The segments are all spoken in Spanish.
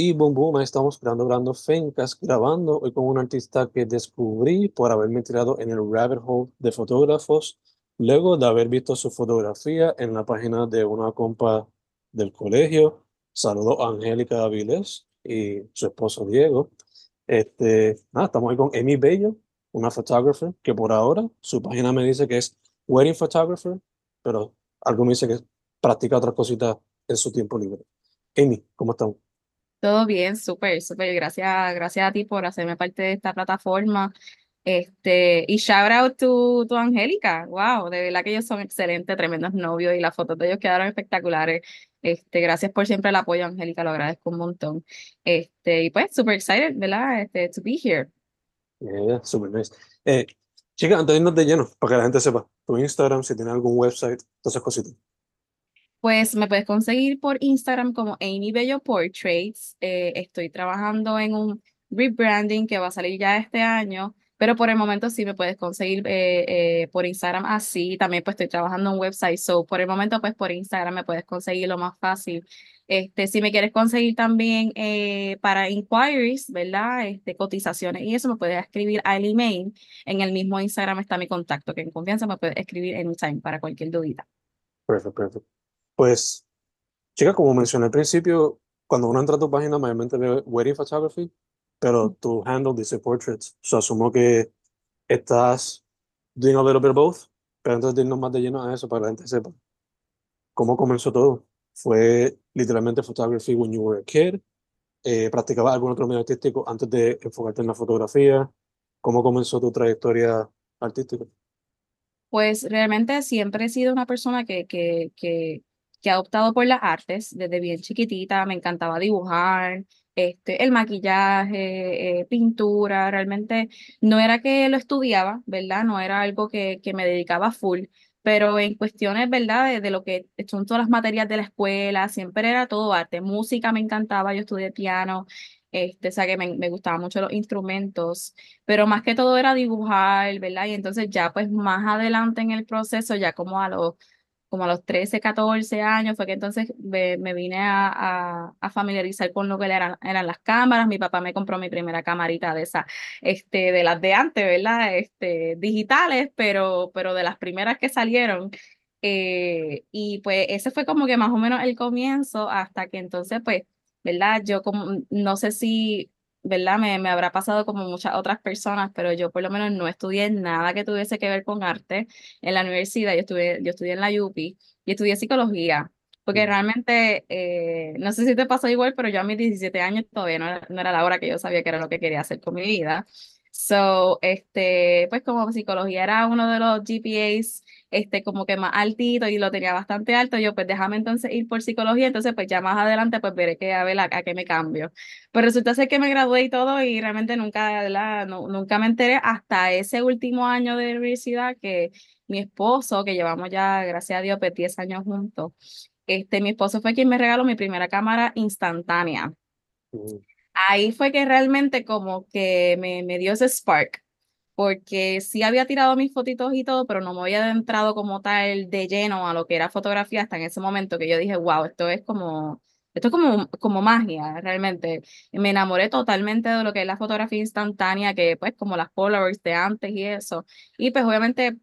Y boom, boom, estamos grabando, grabando Fencas, grabando hoy con un artista que descubrí por haberme tirado en el rabbit hole de fotógrafos, luego de haber visto su fotografía en la página de una compa del colegio. Saludo a Angélica Avilés y su esposo Diego. Este, nada, estamos ahí con Amy Bello, una photographer que por ahora su página me dice que es wedding photographer, pero algo me dice que practica otras cositas en su tiempo libre. Amy, ¿cómo estamos? Todo bien, súper, súper. Gracias, gracias a ti por hacerme parte de esta plataforma. Este, y shout out to, to Angélica. Wow, de verdad que ellos son excelentes, tremendos novios y las fotos de ellos quedaron espectaculares. Este, gracias por siempre el apoyo, Angélica, lo agradezco un montón. Este, y pues, super excited, ¿verdad? Este, to be here. Yeah, super nice. Eh, chica, antes de lleno, para que la gente sepa, tu Instagram, si tiene algún website, todas esas cositas. Pues me puedes conseguir por Instagram como Amy Bello Portraits. Eh, estoy trabajando en un rebranding que va a salir ya este año, pero por el momento sí me puedes conseguir eh, eh, por Instagram así. También pues estoy trabajando en un website, so por el momento pues por Instagram me puedes conseguir lo más fácil. Este, si me quieres conseguir también para inquiries, ¿verdad? Este, cotizaciones y eso me puedes escribir al email. En el mismo Instagram está mi contacto, que en confianza me puedes escribir anytime para cualquier dudita. Perfecto. Pues, chica, como mencioné al principio, cuando uno entra a tu página, mayormente ve wedding photography, pero tu handle dice portraits. So, asumo que estás doing a little bit of both, pero antes de irnos más de lleno a eso, para que la gente sepa, ¿cómo comenzó todo? ¿Fue literalmente photography when you were a kid? Eh, ¿Practicabas algún otro medio artístico antes de enfocarte en la fotografía? ¿Cómo comenzó tu trayectoria artística? Pues realmente siempre he sido una persona que, que, que que ha optado por las artes desde bien chiquitita, me encantaba dibujar, este, el maquillaje, eh, pintura, realmente no era que lo estudiaba, ¿verdad? No era algo que, que me dedicaba full, pero en cuestiones, ¿verdad? De, lo que son todas las materias de la escuela, siempre era todo arte, música me encantaba, yo estudié piano, este, o sea que me, me gustaban mucho los instrumentos, pero más que todo era dibujar, ¿verdad? Y entonces ya pues más adelante en el proceso, ya como a los como a los 13, 14 años, fue que entonces me, vine a, a, familiarizar con lo que eran, eran las cámaras. Mi papá me compró mi primera camarita de esa, este, de las de antes, ¿verdad? Este, digitales, pero, pero de las primeras que salieron. Eh, y pues ese fue como que más o menos el comienzo hasta que entonces, pues, ¿verdad? Yo como, no sé si ¿verdad? Me, me habrá pasado como muchas otras personas, pero yo por lo menos no estudié nada que tuviese que ver con arte en la universidad. Yo estudié, yo estudié en la UPI y estudié psicología, porque realmente, eh, no sé si te pasó igual, pero yo a mis 17 años todavía no era, no era la hora que yo sabía que era lo que quería hacer con mi vida. So, este, pues como psicología era uno de los GPAs este, como que más altito y lo tenía bastante alto, yo pues déjame entonces ir por psicología, entonces pues ya más adelante pues veré que a ver a, qué me cambio. Pero resulta ser que me gradué y todo y realmente nunca, la, no, nunca me enteré hasta ese último año de universidad que mi esposo, que llevamos ya, gracias a Dios, pues 10 años juntos, este, mi esposo fue quien me regaló mi primera cámara instantánea. Mm. Ahí fue que realmente como que me, me dio ese spark porque sí había tirado mis fotitos y todo, pero no me había adentrado como tal de lleno a lo que era fotografía hasta en ese momento que yo dije, wow, esto es como, esto es como, como magia, realmente. Me enamoré totalmente de lo que es la fotografía instantánea, que pues como las Polaroids de antes y eso. Y pues obviamente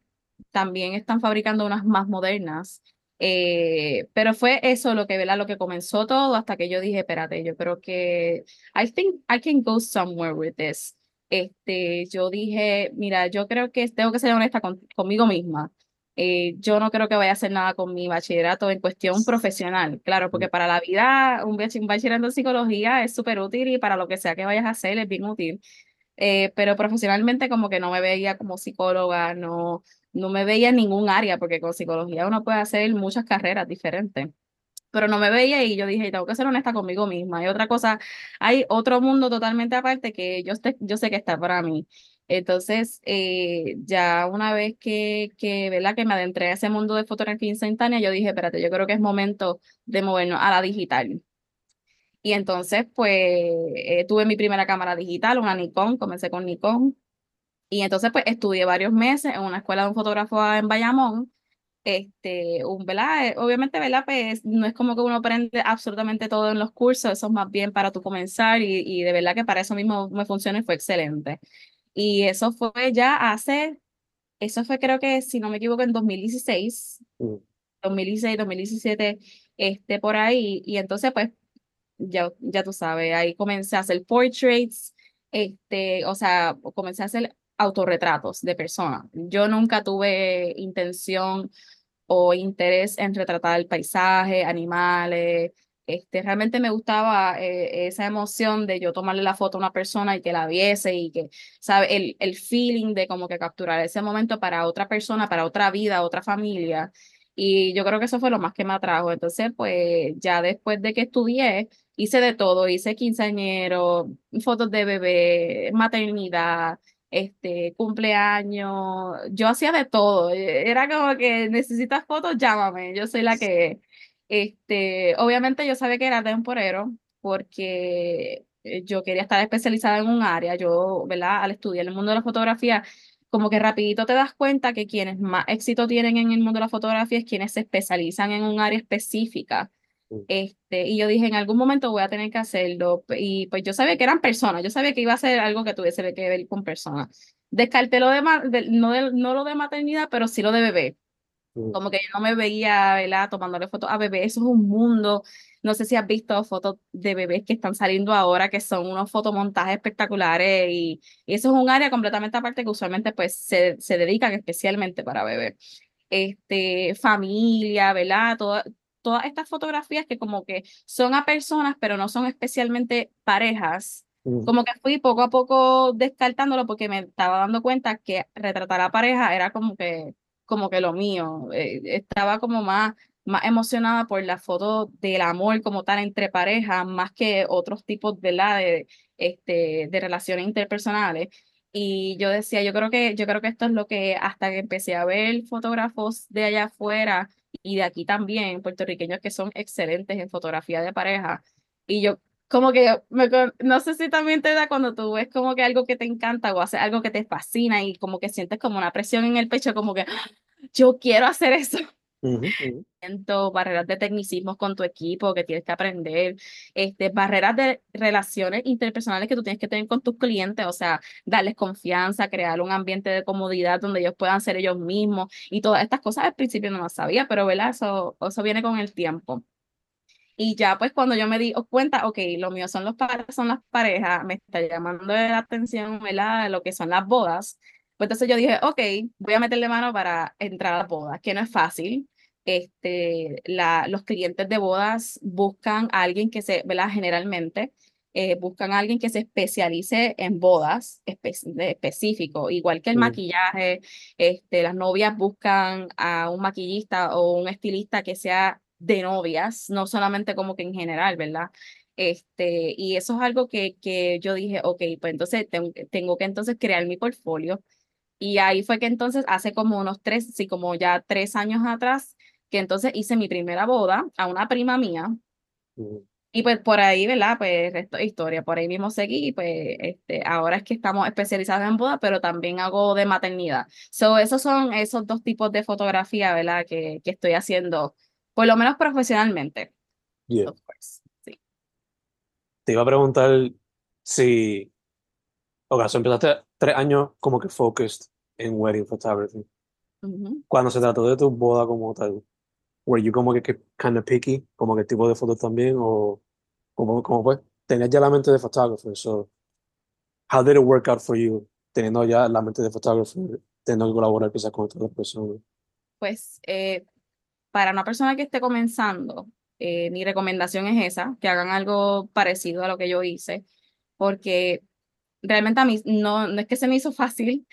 también están fabricando unas más modernas. Eh, pero fue eso lo que, ¿verdad? Lo que comenzó todo hasta que yo dije, espérate, yo creo que I think I can go somewhere with this este, yo dije, mira, yo creo que tengo que ser honesta conmigo misma. Eh, yo no creo que vaya a hacer nada con mi bachillerato en cuestión profesional, claro, porque para la vida un bachillerato en psicología es súper útil y para lo que sea que vayas a hacer es bien útil. Eh, pero profesionalmente como que no me veía como psicóloga, no, no me veía en ningún área, porque con psicología uno puede hacer muchas carreras diferentes pero no me veía y yo dije, tengo que ser honesta conmigo misma. Y otra cosa, hay otro mundo totalmente aparte que yo, yo sé que está para mí. Entonces, eh, ya una vez que, que, ¿verdad? que me adentré a ese mundo de fotografía instantánea, yo dije, espérate, yo creo que es momento de movernos a la digital. Y entonces, pues, eh, tuve mi primera cámara digital, una Nikon, comencé con Nikon. Y entonces, pues, estudié varios meses en una escuela de un fotógrafo en Bayamón Este, un, ¿verdad? Eh, obviamente, ¿verdad? Pues no es como que uno aprende absolutamente todo en los cursos, eso es más bien para tú comenzar y, y de verdad que para eso mismo me funciona y fue excelente. Y eso fue ya hace, eso fue creo que, si no me equivoco, en 2016, 2016, 2017, este, por ahí. Y entonces, pues, ya, ya tú sabes, ahí comencé a hacer portraits, este, o sea, comencé a hacer autorretratos de personas. Yo nunca tuve intención o interés en retratar el paisaje, animales. Este, realmente me gustaba eh, esa emoción de yo tomarle la foto a una persona y que la viese y que, ¿sabe? El, el feeling de como que capturar ese momento para otra persona, para otra vida, otra familia. Y yo creo que eso fue lo más que me atrajo. Entonces, pues ya después de que estudié, hice de todo, hice quinceañero, fotos de bebé, maternidad, este, cumpleaños, yo hacía de todo. Era como que necesitas fotos, llámame, yo soy la que Este, obviamente yo sabía que era temporero porque eh, yo quería estar especializada en un área. Yo, ¿verdad? Al estudiar el mundo de la fotografía, como que rapidito te das cuenta que quienes más éxito tienen en el mundo de la fotografía es quienes se especializan en un área específica. Este, y yo dije, en algún momento voy a tener que hacerlo. Y pues yo sabía que eran personas, yo sabía que iba a ser algo que tuviese que ver con personas. Descarté lo de, no, de, no lo de maternidad, pero sí lo de bebé. Como que yo no me veía, ¿verdad? Tomándole fotos a bebé. Eso es un mundo no sé si has visto fotos de bebés que están saliendo ahora, que son unos fotomontajes espectaculares y, eso es un área completamente aparte que usualmente pues se, se dedican especialmente para bebés. Este, familia, ¿verdad? Todas estas fotografías que como que son a personas, pero no son especialmente parejas. Como que fui poco a poco descartándolo porque me estaba dando cuenta que retratar a pareja era como que, como que lo mío. Eh, estaba como más más emocionada por la foto del amor como tal entre parejas, más que otros tipos de, la, de, este, de relaciones interpersonales. Y yo decía, yo creo que, yo creo que esto es lo que hasta que empecé a ver fotógrafos de allá afuera y de aquí también, puertorriqueños que son excelentes en fotografía de pareja. Y yo como que, me, no sé si también te da cuando tú ves como que algo que te encanta o haces algo que te fascina y como que sientes como una presión en el pecho, como que ¡ah! yo quiero hacer eso barreras de tecnicismos con tu equipo que tienes que aprender, este, barreras de relaciones interpersonales que tú tienes que tener con tus clientes, o sea, darles confianza, crear un ambiente de comodidad donde ellos puedan ser ellos mismos y todas estas cosas al principio no las sabía, pero ¿verdad? Eso, eso viene con el tiempo. Y ya pues cuando yo me di cuenta, ok, lo mío son, los son las parejas, me está llamando la atención, ¿verdad? Lo que son las bodas. Pues entonces yo dije, ok, voy a meterle mano para entrar a las bodas, que no es fácil, este, la, los clientes de bodas buscan a alguien que se, ¿verdad? Generalmente eh, buscan a alguien que se especialice en bodas específico, igual que el maquillaje, este, las novias buscan a un maquillista o un estilista que sea de novias, no solamente como que en general, ¿verdad? Este, y eso es algo que, que yo dije, ok, pues entonces tengo, tengo que entonces crear mi portfolio. Y ahí fue que entonces hace como unos tres, sí, como ya tres años atrás, que entonces hice mi primera boda a una prima mía. Y pues por ahí, ¿verdad? Pues resto de historia, por ahí mismo seguí pues este, ahora es que estamos especializados en boda, pero también hago de maternidad. So, esos son esos dos tipos de fotografía, ¿verdad? Que, que estoy haciendo, por lo menos profesionalmente. Yeah. Sí. Te iba a preguntar si, o sea, empezaste tres años como que focused en wedding photography. Cuando se trató de tu boda como tal, were you como que, que kind of picky, como que tipo de fotos también, o como, como fue, tenías ya la mente de photographer, so how did it work out for you, teniendo ya la mente de photographer, teniendo que colaborar quizás con otras personas? Pues eh, para una persona que esté comenzando, eh, mi recomendación es esa, que hagan algo parecido a lo que yo hice, porque realmente a mí no, no es que se me hizo fácil,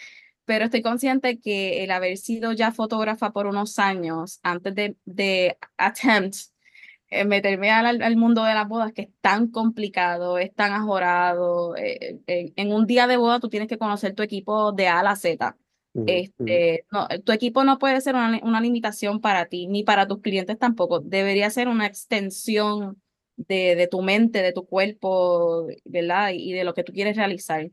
pero estoy consciente que el haber sido ya fotógrafa por unos años antes de, de attempt eh, meterme al, al, mundo de las bodas, que es tan complicado, es tan ajorado. Eh, eh, en un día de boda tú tienes que conocer tu equipo de A a la Z. este, no, tu equipo no puede ser una, una, limitación para ti, ni para tus clientes tampoco. Debería ser una extensión de, de tu mente, de tu cuerpo, ¿verdad? Y de lo que tú quieres realizar.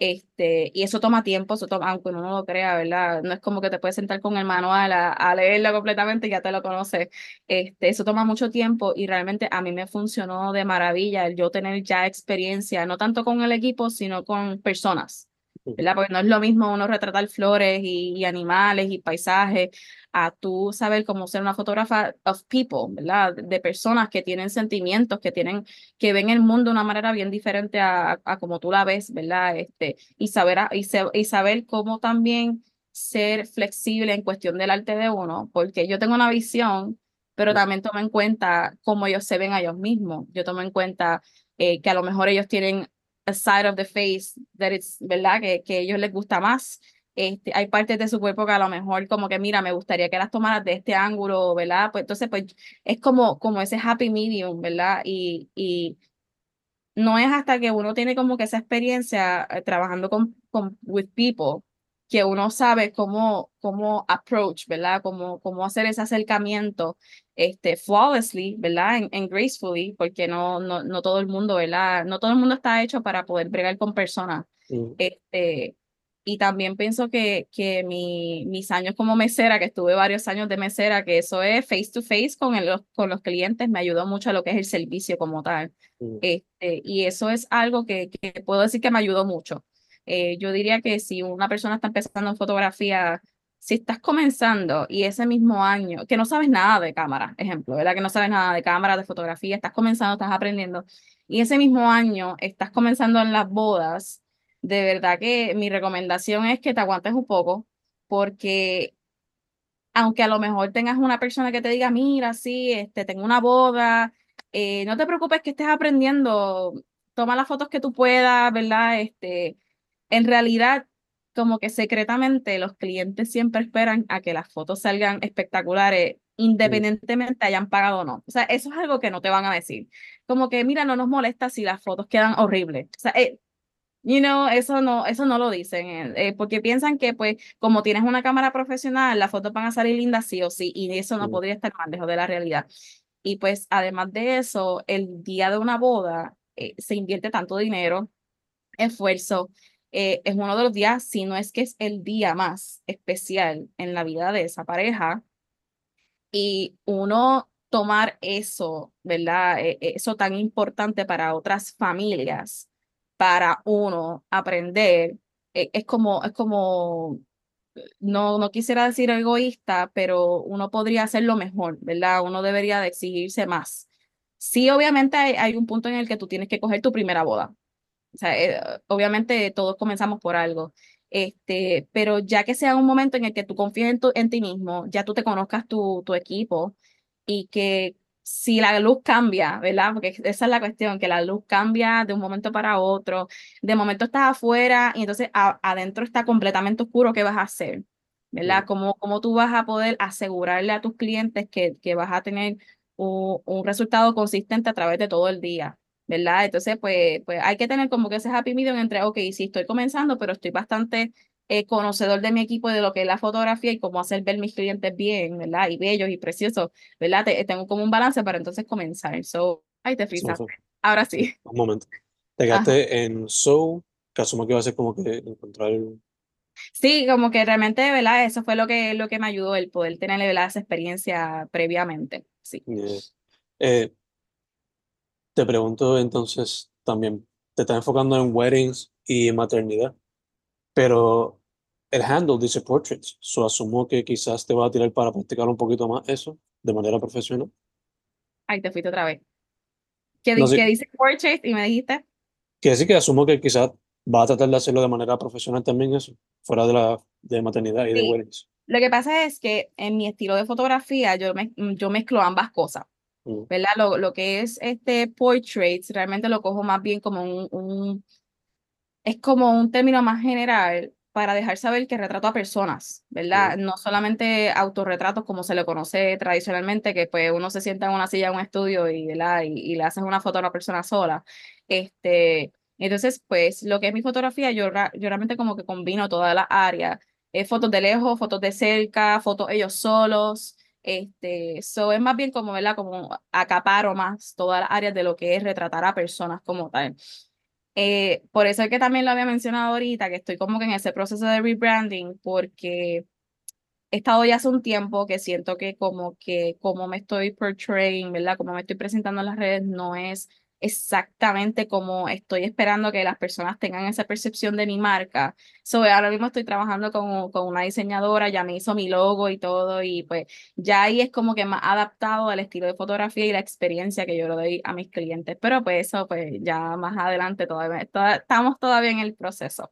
Este, y eso toma tiempo, eso toma, aunque uno no lo crea, ¿verdad? No es como que te puedes sentar con el manual a, a leerlo completamente y ya te lo conoces. Este, eso toma mucho tiempo y realmente a mí me funcionó de maravilla el yo tener ya experiencia, no tanto con el equipo, sino con personas. ¿verdad? Porque no es lo mismo uno retratar flores y, y, animales y paisajes a tú saber cómo ser una fotógrafa of people, ¿verdad? De personas que tienen sentimientos, que tienen, que ven el mundo de una manera bien diferente a, a como tú la ves, ¿verdad? Este, y saber, y, se, y saber cómo también ser flexible en cuestión del arte de uno, porque yo tengo una visión, pero también tomo en cuenta cómo ellos se ven a ellos mismos. Yo tomo en cuenta eh, que a lo mejor ellos tienen a side of the face that it's, ¿verdad? Que, que a ellos les gusta más. Este, hay partes de su cuerpo que a lo mejor como que, mira, me gustaría que las tomaras de este ángulo, ¿verdad? Pues entonces, pues es como, como ese happy medium, ¿verdad? Y, y no es hasta que uno tiene como que esa experiencia eh, trabajando con, con with people que uno sabe cómo, cómo approach, ¿verdad? Cómo, cómo hacer ese acercamiento este, flawlessly, ¿verdad? En, gracefully, porque no, no, no todo el mundo, ¿verdad? No todo el mundo está hecho para poder bregar con personas. Este, y también pienso que, que mi, mis años como mesera, que estuve varios años de mesera, que eso es face to face con, el, con los clientes, me ayudó mucho a lo que es el servicio como tal. Este, y eso es algo que, que puedo decir que me ayudó mucho. Eh, yo diría que si una persona está empezando en fotografía, si estás comenzando y ese mismo año, que no sabes nada de cámara, ejemplo, ¿verdad? Que no sabes nada de cámara, de fotografía, estás comenzando, estás aprendiendo, y ese mismo año estás comenzando en las bodas, de verdad que mi recomendación es que te aguantes un poco, porque aunque a lo mejor tengas una persona que te diga, mira, sí, este, tengo una boda, eh, no te preocupes que estés aprendiendo, toma las fotos que tú puedas, ¿verdad? Este, en realidad, como que secretamente los clientes siempre esperan a que las fotos salgan espectaculares independientemente hayan pagado o no. O sea, eso es algo que no te van a decir. Como que, mira, no nos molesta si las fotos quedan horribles. O sea, eh, you know, eso no, eso no lo dicen, eh, eh, porque piensan que, pues, como tienes una cámara profesional, las fotos van a salir lindas sí o sí, y eso no podría estar más lejos de la realidad. Y pues, además de eso, el día de una boda se invierte tanto dinero, esfuerzo, eh, es uno de los días, si no es que es el día más especial en la vida de esa pareja. Y uno tomar eso, ¿verdad? E, e, eso tan importante para otras familias, para uno aprender, e, es como, es como, no, no quisiera decir egoísta, pero uno podría hacerlo mejor, ¿verdad? Uno debería de exigirse más. Sí, obviamente hay, hay un punto en el que tú tienes que coger tu primera boda, o sea, eh, obviamente todos comenzamos por algo. Este, pero ya que sea un momento en el que tú confíes en, tu, en ti mismo, ya tú te conozcas tu, tu equipo y que si la luz cambia, ¿verdad? Porque esa es la cuestión, que la luz cambia de un momento para otro, de momento estás afuera y entonces adentro está completamente oscuro, ¿qué vas a hacer? ¿Verdad? ¿Cómo, cómo tú vas a poder asegurarle a tus clientes que, que vas a tener un, un resultado consistente a través de todo el día? ¿verdad? Entonces, pues, pues hay que tener como que ese happy medium entre, ok, sí, estoy comenzando, pero estoy bastante eh, conocedor de mi equipo, de lo que es la fotografía y cómo hacer ver mis clientes bien, ¿verdad? Y bellos y preciosos, ¿verdad? tengo como un balance para entonces comenzar. So, ahí te fijas. Ahora sí. Un momento. Te quedaste en So, que asumo que va a ser como que encontrar Sí, como que realmente, ¿verdad? Eso fue lo que, lo que me ayudó, el poder tener, ¿verdad? Esa experiencia previamente, sí. Eh, te pregunto entonces también, te estás enfocando en weddings y maternidad, pero el handle dice portraits, so asumo que quizás te va a tirar para practicar un poquito más eso de manera profesional. Ay, te fuiste otra vez. ¿Qué, dice portraits y me dijiste? Que sí, que asumo que quizás va a tratar de hacerlo de manera profesional también eso, fuera de la de maternidad y de weddings. Lo que pasa es que en mi estilo de fotografía yo, me, yo mezclo ambas cosas. ¿verdad? Lo, lo que es este portraits, realmente lo cojo más bien como un, un, es como un término más general para dejar saber que retrato a personas, ¿verdad? No solamente autorretratos como se le conoce tradicionalmente, que pues uno se sienta en una silla en un estudio y, ¿verdad? y, y le haces una foto a una persona sola. Este, entonces, pues lo que es mi fotografía, yo, yo realmente como que combino todas las áreas, eh, fotos de lejos, fotos de cerca, fotos ellos solos, este, eso es más bien como, ¿verdad? Como acaparo más todas las áreas de lo que es retratar a personas como tal. Eh, por eso es que también lo había mencionado ahorita, que estoy como que en ese proceso de rebranding, porque he estado ya hace un tiempo que siento que como que como me estoy portraying, ¿verdad? Como me estoy presentando en las redes no es exactamente como estoy esperando que las personas tengan esa percepción de mi marca. So, ahora mismo estoy trabajando con, con una diseñadora, ya me hizo mi logo y todo, y pues ya ahí es como que más adaptado al estilo de fotografía y la experiencia que yo le doy a mis clientes. Pero pues eso, pues ya más adelante todavía, estamos todavía en el proceso.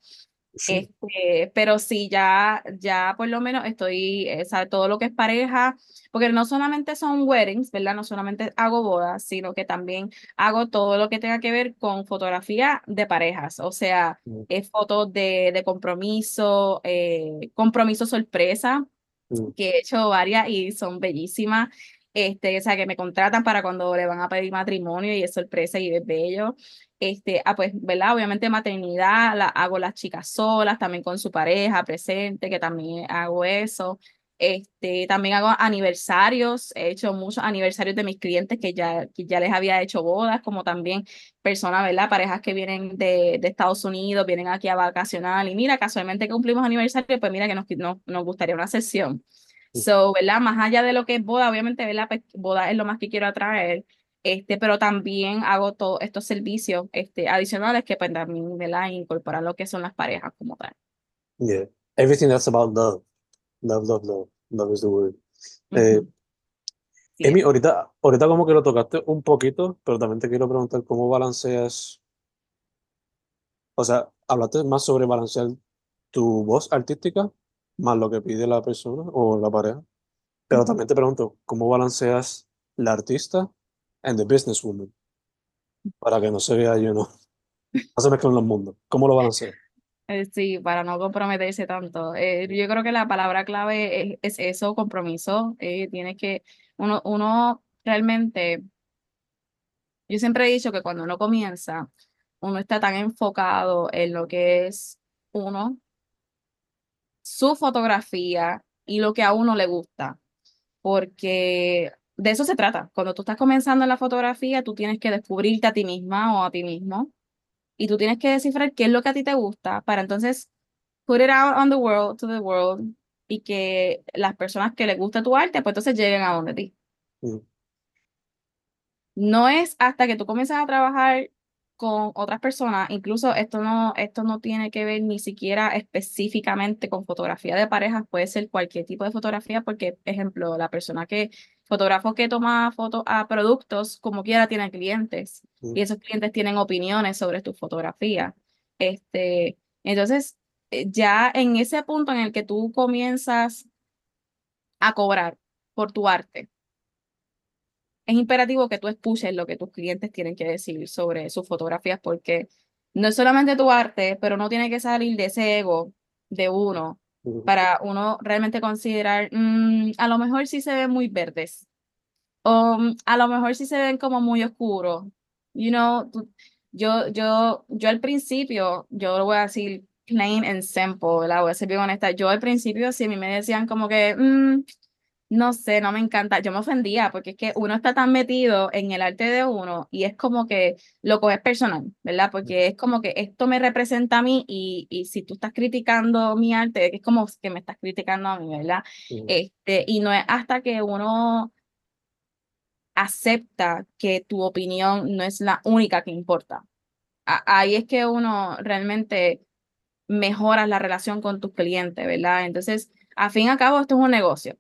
Este, pero sí, ya, ya por lo menos estoy, eh, sabe, todo lo que es pareja, porque no solamente son weddings, ¿verdad? No solamente hago bodas, sino que también hago todo lo que tenga que ver con fotografía de parejas, o sea, mm. es fotos de, de compromiso, eh, compromiso sorpresa, mm. que he hecho varias y son bellísimas. Este, o sea, que me contratan para cuando le van a pedir matrimonio y es sorpresa y es bello. Este, ah, pues, ¿verdad? Obviamente maternidad, la, hago las chicas solas, también con su pareja presente, que también hago eso. Este, también hago aniversarios, he hecho muchos aniversarios de mis clientes que ya, que ya les había hecho bodas, como también personas, ¿verdad? Parejas que vienen de, de Estados Unidos, vienen aquí a vacacionar y mira, casualmente cumplimos aniversario, pues mira que nos, nos, nos gustaría una sesión. So, ¿verdad? Más allá de lo que es boda, obviamente, ¿verdad? Pues, boda es lo más que quiero atraer, este, pero también hago todos estos servicios este, adicionales que pues también, ¿verdad? Incorporar lo que son las parejas como tal. Yeah, everything that's about love. Love, love, love. Love is the word. Eh, Emi, ahorita, ahorita como que lo tocaste un poquito, pero también te quiero preguntar cómo balanceas, o sea, hablaste más sobre balancear tu voz artística más lo que pide la persona o la pareja. Pero también te pregunto, ¿cómo balanceas la artista and the businesswoman? Para que no se vea yo, no. No se mezclen los mundos. ¿Cómo lo balanceas? Eh, sí, para no comprometerse tanto. Eh, yo creo que la palabra clave es, eso, compromiso. Eh, tiene que, uno, uno realmente, yo siempre he dicho que cuando uno comienza, uno está tan enfocado en lo que es uno, su fotografía y lo que a uno le gusta, porque de eso se trata. Cuando tú estás comenzando en la fotografía, tú tienes que descubrirte a ti misma o a ti mismo y tú tienes que descifrar qué es lo que a ti te gusta para entonces put it out on the world, to the world y que las personas que les gusta tu arte, pues entonces lleguen a donde ti. Mm. No es hasta que tú comienzas a trabajar con otras personas, incluso esto no, esto no tiene que ver ni siquiera específicamente con fotografía de parejas, puede ser cualquier tipo de fotografía, porque, ejemplo, la persona que, fotógrafo que toma fotos a productos, como quiera, tiene clientes y esos clientes tienen opiniones sobre tu fotografía. Este, entonces, eh, ya en ese punto en el que tú comienzas a cobrar por tu arte, es imperativo que tú escuches lo que tus clientes tienen que decir sobre sus fotografías, porque no es solamente tu arte, pero no tiene que salir de ese ego de uno para uno realmente considerar, mm, a lo mejor sí se ven muy verdes, o mm, a lo mejor sí se ven como muy oscuros. You know, yo, yo, yo al principio, yo lo voy a decir plain and simple, la voy a ser bien honesta. Yo al principio, si a mí me decían como que, mm, no sé, no me encanta. Yo me ofendía porque es que uno está tan metido en el arte de uno y es como que lo coges personal, ¿verdad? Porque es como que esto me representa a mí y, y si tú estás criticando mi arte, es como que me estás criticando a mí, ¿verdad? Este, y no es hasta que uno acepta que tu opinión no es la única que importa. ahí es que uno realmente mejora la relación con tus clientes, ¿verdad? Entonces, a fin y a cabo, esto es un negocio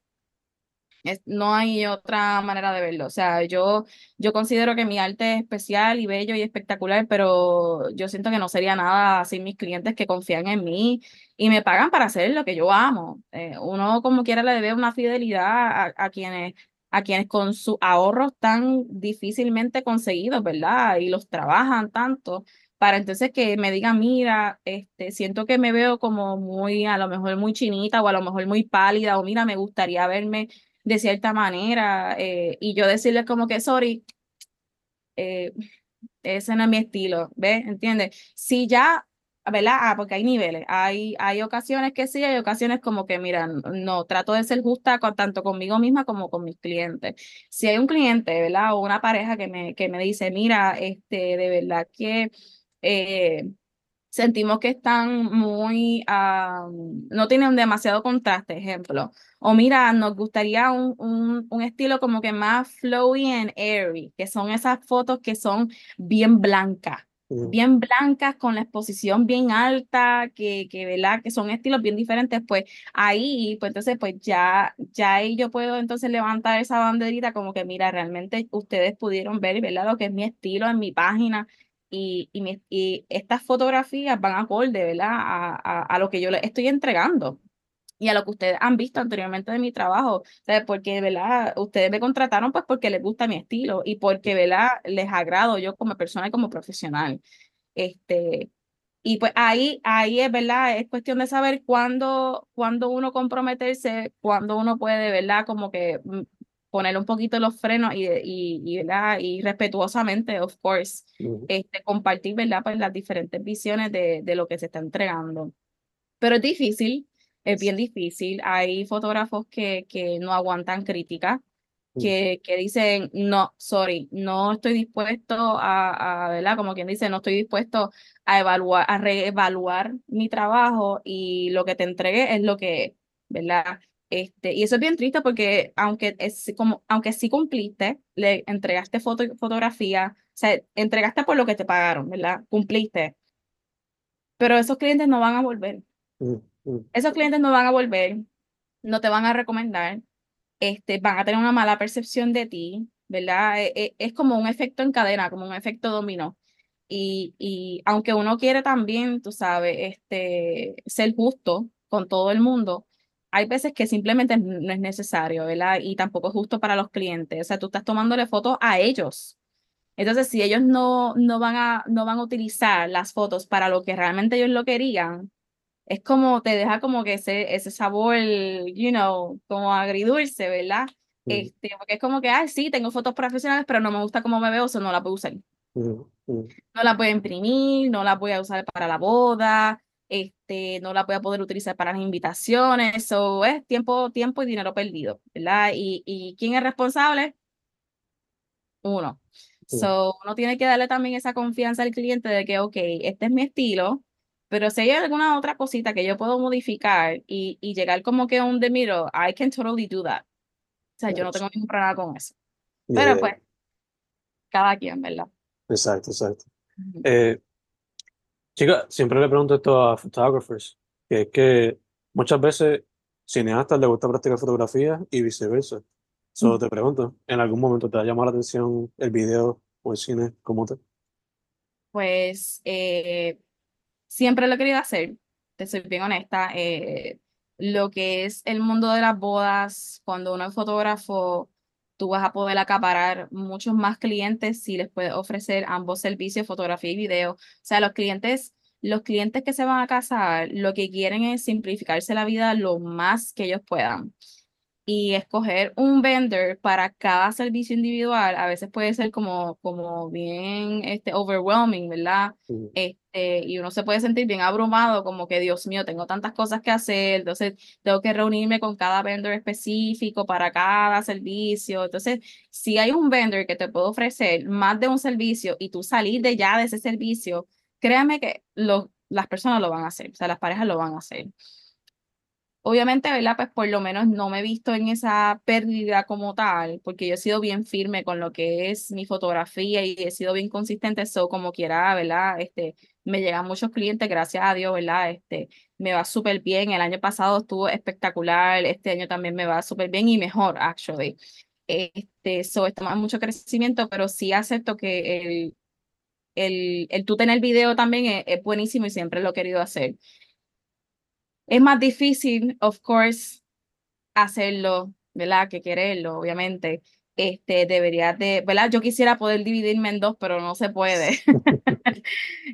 no hay otra manera de verlo. O sea, yo, yo considero que mi arte es especial y bello y espectacular, pero yo siento que no sería nada sin mis clientes que confían en mí y me pagan para hacer lo que yo amo. Eh, uno como quiera le debe una fidelidad a, quienes a quienes con sus ahorros tan difícilmente conseguidos, ¿verdad? Y los trabajan tanto para entonces que me digan, mira, este, siento que me veo como muy, a lo mejor muy chinita o a lo mejor muy pálida o mira, me gustaría verme de cierta manera eh, y yo decirle como que, sorry, eh, ese no es mi estilo, ¿ves? ¿Entiendes? Si ya, ¿verdad? Ah, porque hay niveles, hay, hay ocasiones que sí, hay ocasiones como que, mira, no, trato de ser justa tanto conmigo misma como con mis clientes. Si hay un cliente, ¿verdad? O una pareja que me, que me dice, mira, este, de verdad que eh, sentimos que están muy, no tienen demasiado contraste, ejemplo. O mira, nos gustaría un, un, un, estilo como que más flowy and airy, que son esas fotos que son bien blancas, bien blancas con la exposición bien alta, que, que, ¿verdad? que son estilos bien diferentes, pues ahí, pues entonces, pues ya, ya ahí yo puedo entonces levantar esa banderita como que, mira, realmente ustedes pudieron ver, ¿verdad? Lo que es mi estilo en mi página, y, y, y estas fotografías van acorde, ¿verdad? A, a, a, lo que yo les estoy entregando y a lo que ustedes han visto anteriormente de mi trabajo, ¿sabes? Porque, ¿verdad? Ustedes me contrataron pues porque les gusta mi estilo y porque, ¿verdad? Les agrado yo como persona y como profesional. Este, y pues ahí, ahí es, ¿verdad? Es cuestión de saber cuándo, cuándo uno comprometerse, cuándo uno puede, ¿verdad? Como que mm, poner un poquito los frenos y, y, y, ¿verdad? y respetuosamente, of course, este, compartir ¿verdad? Pues las diferentes visiones de, de lo que se está entregando. Pero es difícil, es bien difícil. Hay fotógrafos que, que no aguantan crítica, que, que dicen, no, sorry, no estoy dispuesto a, a, ¿verdad? Como quien dice, no estoy dispuesto a evaluar, a reevaluar mi trabajo y lo que te entregué es lo que, ¿verdad? Este, y eso es bien triste porque aunque, es como, aunque sí cumpliste, le entregaste foto, fotografía, o sea, entregaste por lo que te pagaron, ¿verdad? Cumpliste. Pero esos clientes no van a volver. Mm, mm. Esos clientes no van a volver, no te van a recomendar, este, van a tener una mala percepción de ti, ¿verdad? Es, e, es como un efecto en cadena, como un efecto dominó. Y, y aunque uno quiere también, tú sabes, este, ser justo con todo el mundo, hay veces que simplemente no es necesario, ¿verdad? Y tampoco es justo para los clientes. O sea, tú estás tomándole fotos a ellos. Entonces, si ellos no, no, van a, no van a utilizar las fotos para lo que realmente ellos lo querían, es como te deja como que ese, ese sabor, you know, como agridulce, ¿verdad? Este, porque es como que, ah, sí, tengo fotos profesionales, pero no me gusta cómo me veo, o sea, no las puedo usar. No las voy a imprimir, no las voy a usar para la boda, este, no la voy a poder utilizar para las invitaciones, eso es tiempo, tiempo y dinero perdido, ¿verdad? ¿Y, y quién es responsable? Uno. So, uno tiene que darle también esa confianza al cliente de que, ok, este es mi estilo, pero si hay alguna otra cosita que yo puedo modificar y, y llegar como que a un de miro, I can totally do that. O sea, yo no tengo ningún problema con eso. Pero pues, cada quien, ¿verdad? Exacto, exacto. eh, Chica, siempre le pregunto esto a photographers, que es que muchas veces cineastas les gusta practicar fotografía y viceversa. Solo te pregunto, ¿en algún momento te ha llamado la atención el video o el cine como te? Pues eh, siempre lo he querido hacer, te soy bien honesta. Eh, lo que es el mundo de las bodas, cuando uno es fotógrafo, tú vas a poder acaparar muchos más clientes si les puedes ofrecer ambos servicios, fotografía y video. O sea, los clientes, los clientes que se van a casar, lo que quieren es simplificarse la vida lo más que ellos puedan y escoger un vendor para cada servicio individual a veces puede ser como, como bien este, overwhelming, ¿verdad? Este, y uno se puede sentir bien abrumado, como que, Dios mío, tengo tantas cosas que hacer, entonces tengo que reunirme con cada vendor específico para cada servicio. Entonces, si hay un vendor que te puede ofrecer más de un servicio y tú salir de ya de ese servicio, créame que lo, las personas lo van a hacer, o sea, las parejas lo van a hacer. Obviamente, ¿verdad? Pues por lo menos no me he visto en esa pérdida como tal, porque yo he sido bien firme con lo que es mi fotografía y he sido bien consistente, eso como quiera, ¿verdad? Este, me llegan muchos clientes, gracias a Dios, ¿verdad? Este, me va súper bien, el año pasado estuvo espectacular, este año también me va súper bien y mejor, actually. Este, so, estamos en mucho crecimiento, pero sí acepto que el, el, el tú tener video también es buenísimo y siempre lo he querido hacer. Es más difícil, of course, hacerlo, ¿verdad? Que quererlo, obviamente. Este, debería de, ¿verdad? Yo quisiera poder dividirme en dos, pero no se puede.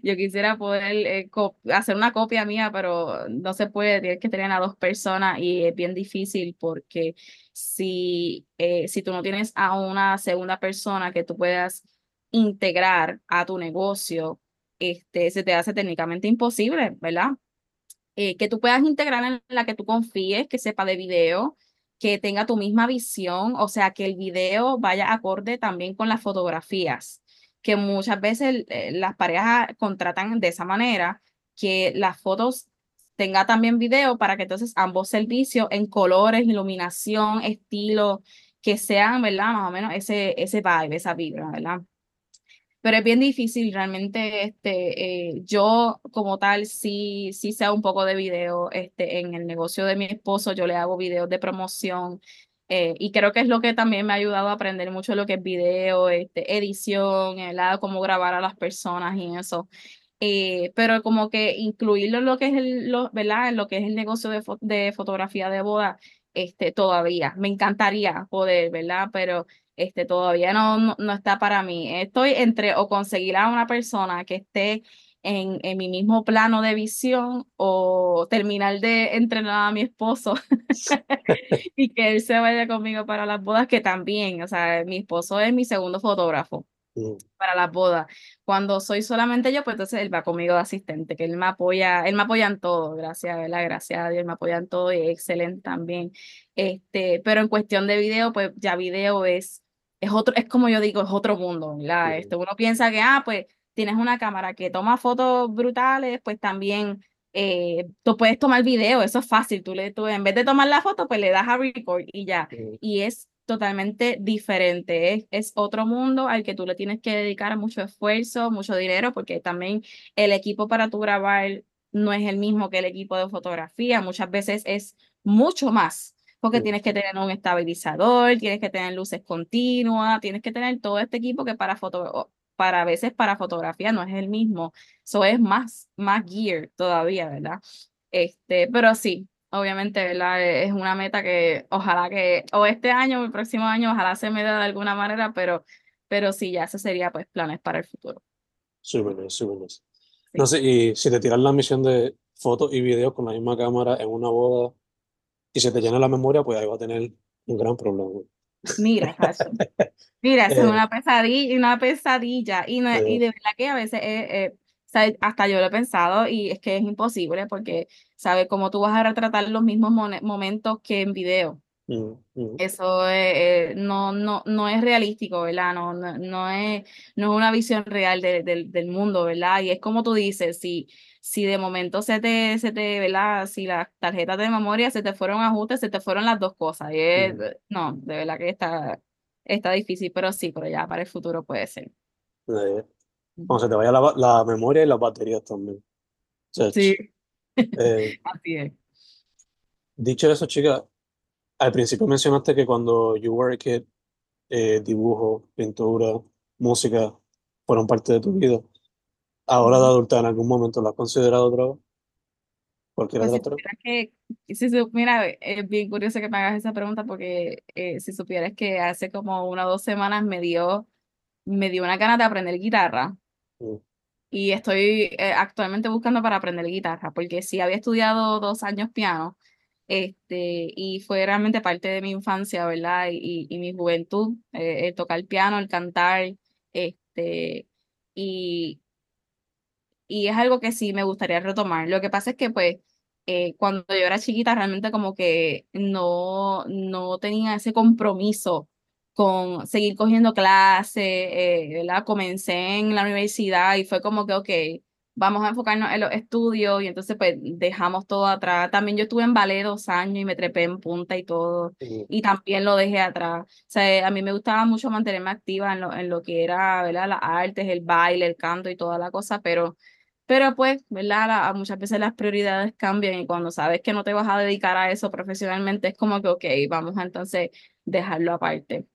Yo quisiera poder eh, hacer una copia mía, pero no se puede, tienes que tener a dos personas y es bien difícil porque si, eh, si tú no tienes a una segunda persona que tú puedas integrar a tu negocio, este, se te hace técnicamente imposible, ¿verdad? Eh, que tú puedas integrar en la que tú confíes, que sepa de video, que tenga tu misma visión, o sea, que el video vaya acorde también con las fotografías. que muchas veces eh, las parejas contratan de esa manera, que las fotos tenga también video para que entonces ambos servicios en colores, iluminación, estilo, que sean, ¿verdad? Más o menos ese, ese vibe, esa vibra, ¿verdad? Pero es bien difícil realmente, este, eh, yo como tal sí, sí sé un poco de video, este, en el negocio de mi esposo yo le hago videos de promoción, eh, y creo que es lo que también me ha ayudado a aprender mucho lo que es video, este, edición, el lado cómo grabar a las personas y eso. Eh, pero como que incluirlo en lo que es el, lo, ¿verdad? En lo que es el negocio de, de fotografía de boda, este, todavía. Me encantaría poder, ¿verdad? Pero este, todavía no, no, está para mí. Estoy entre o conseguir a una persona que esté en, en, mi mismo plano de visión o terminar de entrenar a mi esposo y que él se vaya conmigo para las bodas, que también, o sea, mi esposo es mi segundo fotógrafo mm. para las bodas. Cuando soy solamente yo, pues entonces él va conmigo de asistente, que él me apoya, él me apoya en todo, gracias, ¿verdad? Gracias a Dios, me apoya en todo y es excelente también. Este, pero en cuestión de video, pues ya video es, es otro, es como yo digo, es otro mundo, ¿verdad? Este, uno piensa que, ah, pues tienes una cámara que toma fotos brutales, pues también eh, tú puedes tomar video, eso es fácil, tú, le, tú en vez de tomar la foto, pues le das a record y ya. Y es totalmente diferente, es, es otro mundo al que tú le tienes que dedicar mucho esfuerzo, mucho dinero, porque también el equipo para tu grabar no es el mismo que el equipo de fotografía, muchas veces es mucho más, porque tienes que tener un estabilizador, tienes que tener luces continuas, tienes que tener todo este equipo que para foto para a veces para fotografía no es el mismo, eso es más, más gear todavía, ¿verdad? Este, pero sí, obviamente, ¿verdad? Es una meta que ojalá que, o este año o el próximo año, ojalá se me dé de alguna manera, pero, pero sí, ya eso sería pues planes para el futuro. Súper súper No sé, y si te tiras la misión de fotos y videos con la misma cámara en una boda y se te llena la memoria, pues ahí va a tener un gran problema. Mira, Mira, es eh. una pesadilla, una pesadilla. Y, no, y de verdad que a veces eh, hasta yo lo he pensado y es que es imposible porque, ¿sabes? Cómo tú vas a retratar los mismos momentos que en video. Mm, mm. Eso eh, no, no, no es realístico, ¿verdad? No, no, no, es, no es una visión real de, del mundo, ¿verdad? Y es como tú dices, si, si de momento se te, se te, ¿verdad? Si las tarjetas de memoria se te fueron ajustes, se te fueron las dos cosas. Y mm. No, de verdad que está, está difícil, pero sí, pero ya para el futuro puede ser. Cuando se te vaya la, la memoria y las baterías también. sí, eh, así es. Dicho eso, chica, al principio mencionaste que cuando you were a kid, eh, dibujo, pintura, música fueron parte de tu vida. Ahora de adulta, ¿en algún momento lo has considerado otra vez? Cualquiera pues de las Que, si, mira, es bien curioso que me hagas esa pregunta porque eh, si supieras que hace como una o dos semanas me dio, me dio una ganas de aprender guitarra. Mm. Y estoy eh, actualmente buscando para aprender guitarra, porque sí había estudiado dos años piano, este, y fue realmente parte de mi infancia, ¿verdad? Y, y, mi juventud, eh, el tocar piano, el cantar, este, y, y es algo que sí me gustaría retomar. Lo que pasa es que, pues, eh, cuando yo era chiquita, realmente como que no, no tenía ese compromiso con seguir cogiendo clases, eh, ¿verdad? Comencé en la universidad y fue como que, ok, vamos a enfocarnos en los estudios y entonces pues dejamos todo atrás. También yo estuve en ballet dos años y me trepé en punta y todo y también lo dejé atrás. O sea, a mí me gustaba mucho mantenerme activa en lo, en lo que era, ¿verdad? Las artes, el baile, el canto y toda la cosa, pero pero pues, ¿verdad? muchas veces las prioridades cambian y cuando sabes que no te vas a dedicar a eso profesionalmente es como que, ok, vamos a entonces dejarlo aparte.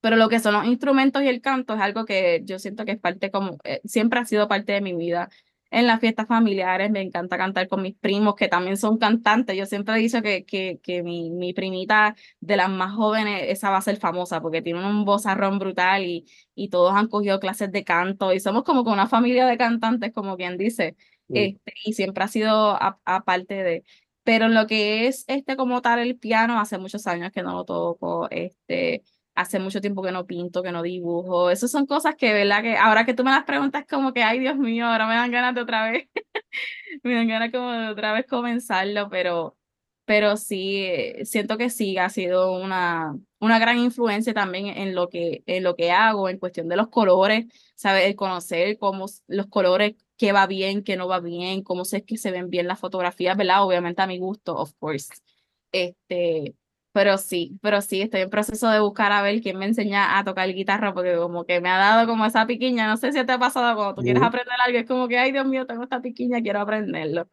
Pero lo que son los instrumentos y el canto es algo que yo siento que es parte como, eh, siempre ha sido parte de mi vida en las fiestas familiares, me encanta cantar con mis primos, que también son cantantes. Yo siempre he dicho que, que, que mi, mi primita de las más jóvenes, esa va a ser famosa, porque tiene un vozarrón brutal y, y todos han cogido clases de canto y somos como con una familia de cantantes, como quien dice, este, y siempre ha sido aparte de... Pero en lo que es este como tal el piano, hace muchos años que no lo toco, este, hace mucho tiempo que no pinto, que no dibujo. Esas son cosas que, ¿verdad? Que ahora que tú me las preguntas, como que, ay, Dios mío, ahora me dan ganas de otra vez. me dan ganas como de otra vez comenzarlo, pero, pero sí, eh, siento que sí, ha sido una, una gran influencia también en lo que, en lo que hago, en cuestión de los colores, ¿sabes? El conocer cómo los colores, qué va bien, qué no va bien, cómo sé que se ven bien las fotografías, ¿verdad? Obviamente a mi gusto, of course. Este, pero sí, pero sí, estoy en proceso de buscar a ver quién me enseña a tocar guitarra, porque como que me ha dado como esa piquiña, no sé si te ha pasado cuando tú quieres aprender algo, es como que, ay Dios mío, tengo esta piquiña, quiero aprenderlo.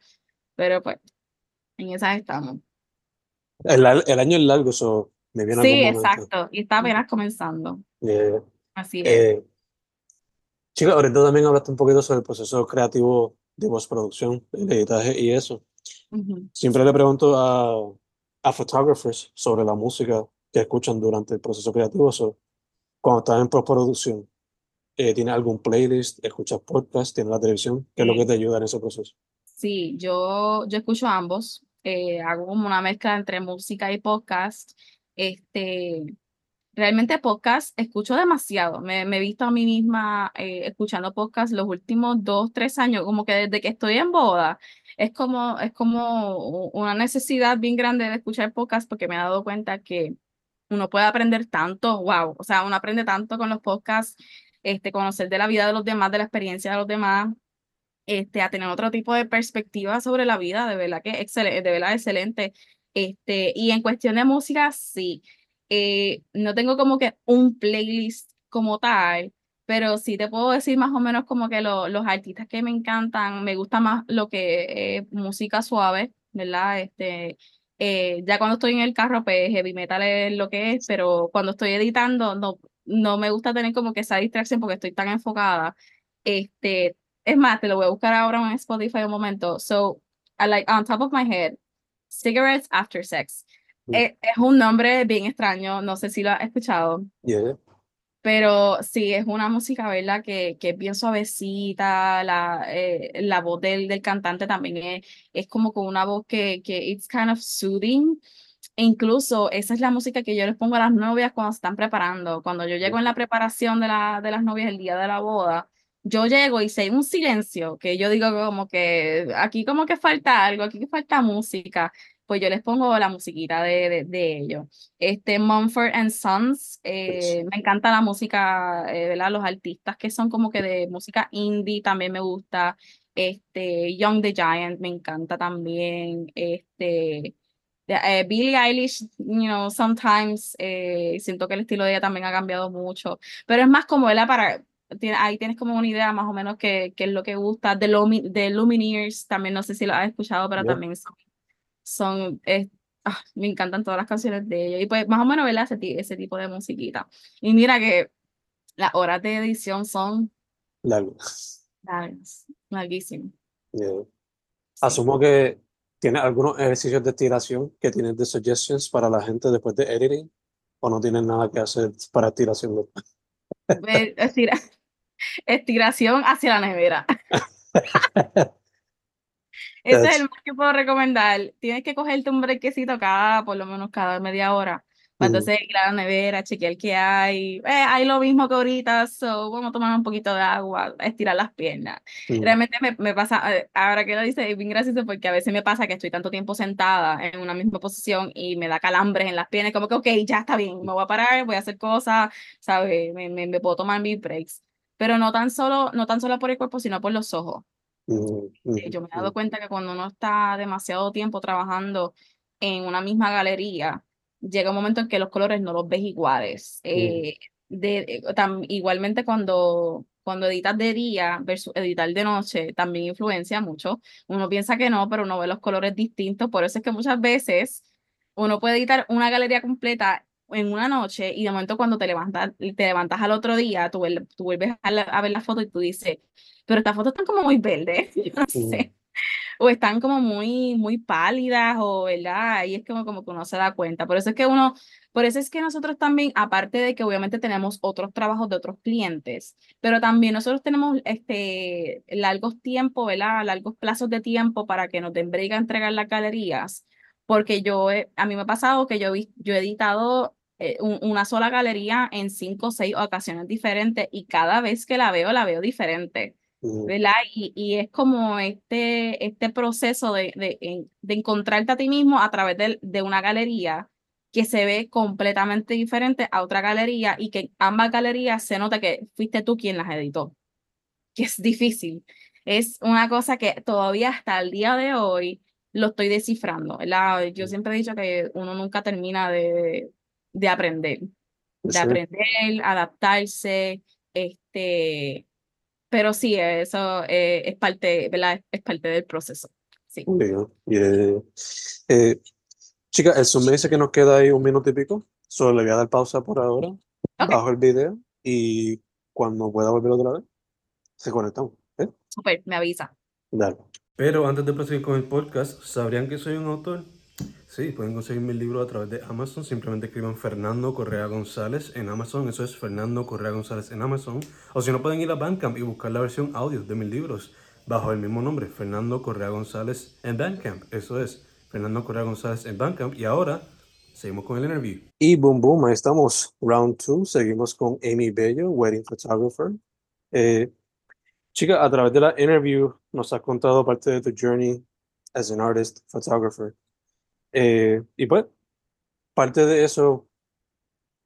Pero pues, en esas estamos. El, el año es largo, eso me viene Sí, exacto, y está apenas comenzando. Eh, Así es. eh, chica, ahorita también hablaste un poquito sobre el proceso creativo de postproducción, el editaje y eso. Siempre le pregunto a, a photographers sobre la música que escuchan durante el proceso creativo. So, cuando estás en postproducción, eh, ¿tienes algún playlist? ¿Escuchas podcast? ¿Tienes la televisión? ¿Qué es lo que te ayuda en ese proceso? Sí, yo, yo escucho ambos, eh, hago como una mezcla entre música y podcast. Este, realmente podcast escucho demasiado, me, me he visto a mí misma eh, escuchando podcast los últimos dos, tres años, como que desde que estoy en boda, es como, es como una necesidad bien grande de escuchar podcast porque me he dado cuenta que uno puede aprender tanto, wow, o sea, uno aprende tanto con los podcasts, este, conocer de la vida de los demás, de la experiencia de los demás este, a tener otro tipo de perspectiva sobre la vida, de verdad que excelente, de verdad excelente. Este, y en cuestión de música, sí, eh, no tengo como que un playlist como tal, pero sí te puedo decir más o menos como que lo- los artistas que me encantan, me gusta más lo que es música suave, ¿verdad? Este, eh, ya cuando estoy en el carro, pues heavy metal es lo que es, pero cuando estoy editando, no, no me gusta tener como que esa distracción porque estoy tan enfocada. Este, es más, te lo voy a buscar ahora en Spotify un momento. So, I like on top of my head, Cigarettes After Sex. Es, es un nombre bien extraño, no sé si lo has escuchado, Yeah. pero sí, es una música, ¿verdad? Que, que es bien suavecita, la, eh, la voz del, del cantante también es, es como con una voz que, que it's kind of soothing. E incluso esa es la música que yo les pongo a las novias cuando se están preparando. Cuando yo llego en la preparación de, la, de las novias el día de la boda, yo llego y hay un silencio, que yo digo como que aquí como que falta algo, aquí que falta música, pues yo les pongo la musiquita de, de, de ellos. Este, Mumford and Sons, eh, me encanta la música, eh, ¿verdad? Los artistas que son como que de música indie también me gusta. Este, Young the Giant me encanta también. Este, eh, Billie Eilish, you know, sometimes eh, siento que el estilo de ella también ha cambiado mucho, pero es más como ella para, ahí tienes como una idea más o menos que, que es lo que gusta. The, Lumi, The Lumineers, también no sé si lo has escuchado, pero Yeah. también son, son eh, ah, me encantan todas las canciones de ella. Y pues más o menos, ¿verdad? Ese, ese tipo de musiquita. Y mira que las horas de edición son Largo. largas, larguísimas. Yeah. Asumo que tienes algunos ejercicios de estiración que tienes de suggestions para la gente después de editing o no tienes nada que hacer para estiración. Estira- estiración hacia la nevera. Ese es el más que puedo recomendar. Tienes que cogerte un brequecito cada, por lo menos cada media hora. Para Ujú. entonces ir a la nevera, chequear qué hay. Eh, hay lo mismo que ahorita, so vamos a tomar un poquito de agua, estirar las piernas. Ujú. Realmente me, me pasa, eh, ahora que lo dices, es bien gracioso porque a veces me pasa que estoy tanto tiempo sentada en una misma posición y me da calambres en las piernas, como que, ok, ya está bien, me voy a parar, voy a hacer cosas, ¿sabes? Me, me, me puedo tomar mis breaks. Pero no tan solo, no tan solo por el cuerpo, sino por los ojos. Yo me he dado cuenta que cuando uno está demasiado tiempo trabajando en una misma galería, llega un momento en que los colores no los ves iguales. Eh, de, eh, tam- igualmente cuando, cuando editas de día versus editar de noche, también influencia mucho. Uno piensa que no, pero uno ve los colores distintos. Por eso es que muchas veces uno puede editar una galería completa en una noche y de momento cuando te levantas, te levantas al otro día, tú, tú vuelves a, la- a ver la foto y tú dices, pero estas fotos están como muy verdes, yo no sé, o están como muy, muy pálidas, o verdad, ahí es como, como que uno se da cuenta. Por eso es que uno, por eso es que nosotros también, aparte de que obviamente tenemos otros trabajos de otros clientes, pero también nosotros tenemos este largos tiempos, ¿verdad? Largos plazos de tiempo para que nos den break a entregar las galerías, porque yo, a mí me ha pasado que yo, yo he editado eh, un- una sola galería en cinco o seis ocasiones diferentes y cada vez que la veo, la veo diferente. Ujú. ¿verdad? Y, y es como este, este proceso de, de, de encontrarte a ti mismo a través de, de una galería que se ve completamente diferente a otra galería y que ambas galerías se nota que fuiste tú quien las editó, que es difícil. Es una cosa que todavía hasta el día de hoy lo estoy descifrando. ¿verdad? Yo siempre he dicho que uno nunca termina de, de aprender, de aprender, adaptarse, este, pero sí, eso eh, es parte, ¿verdad? Es parte del proceso. Sí. Eh, eh, chica, el Zoom me dice que nos queda ahí un minuto y pico. Solo le voy a dar pausa por ahora, bajo el video y cuando pueda volver otra vez, se conectamos. ¿eh? Super, me avisa. Dale. Pero antes de proseguir con el podcast, ¿sabrían que soy un autor? Sí, pueden conseguir mi libro a través de Amazon. Simplemente escriban Fernando Correa González en Amazon. Eso es Fernando Correa González en Amazon. O si no, pueden ir a Bandcamp y buscar la versión audio de mis libros bajo el mismo nombre, Fernando Correa González en Bandcamp. Eso es Fernando Correa González en Bandcamp. Y ahora seguimos con el interview. Y boom, boom, ahí estamos. Round 2. Seguimos con Amy Bello, Wedding Photographer. Eh, chica, a través de la interview nos has contado parte de tu journey as an artist photographer. Eh, y pues, parte de eso,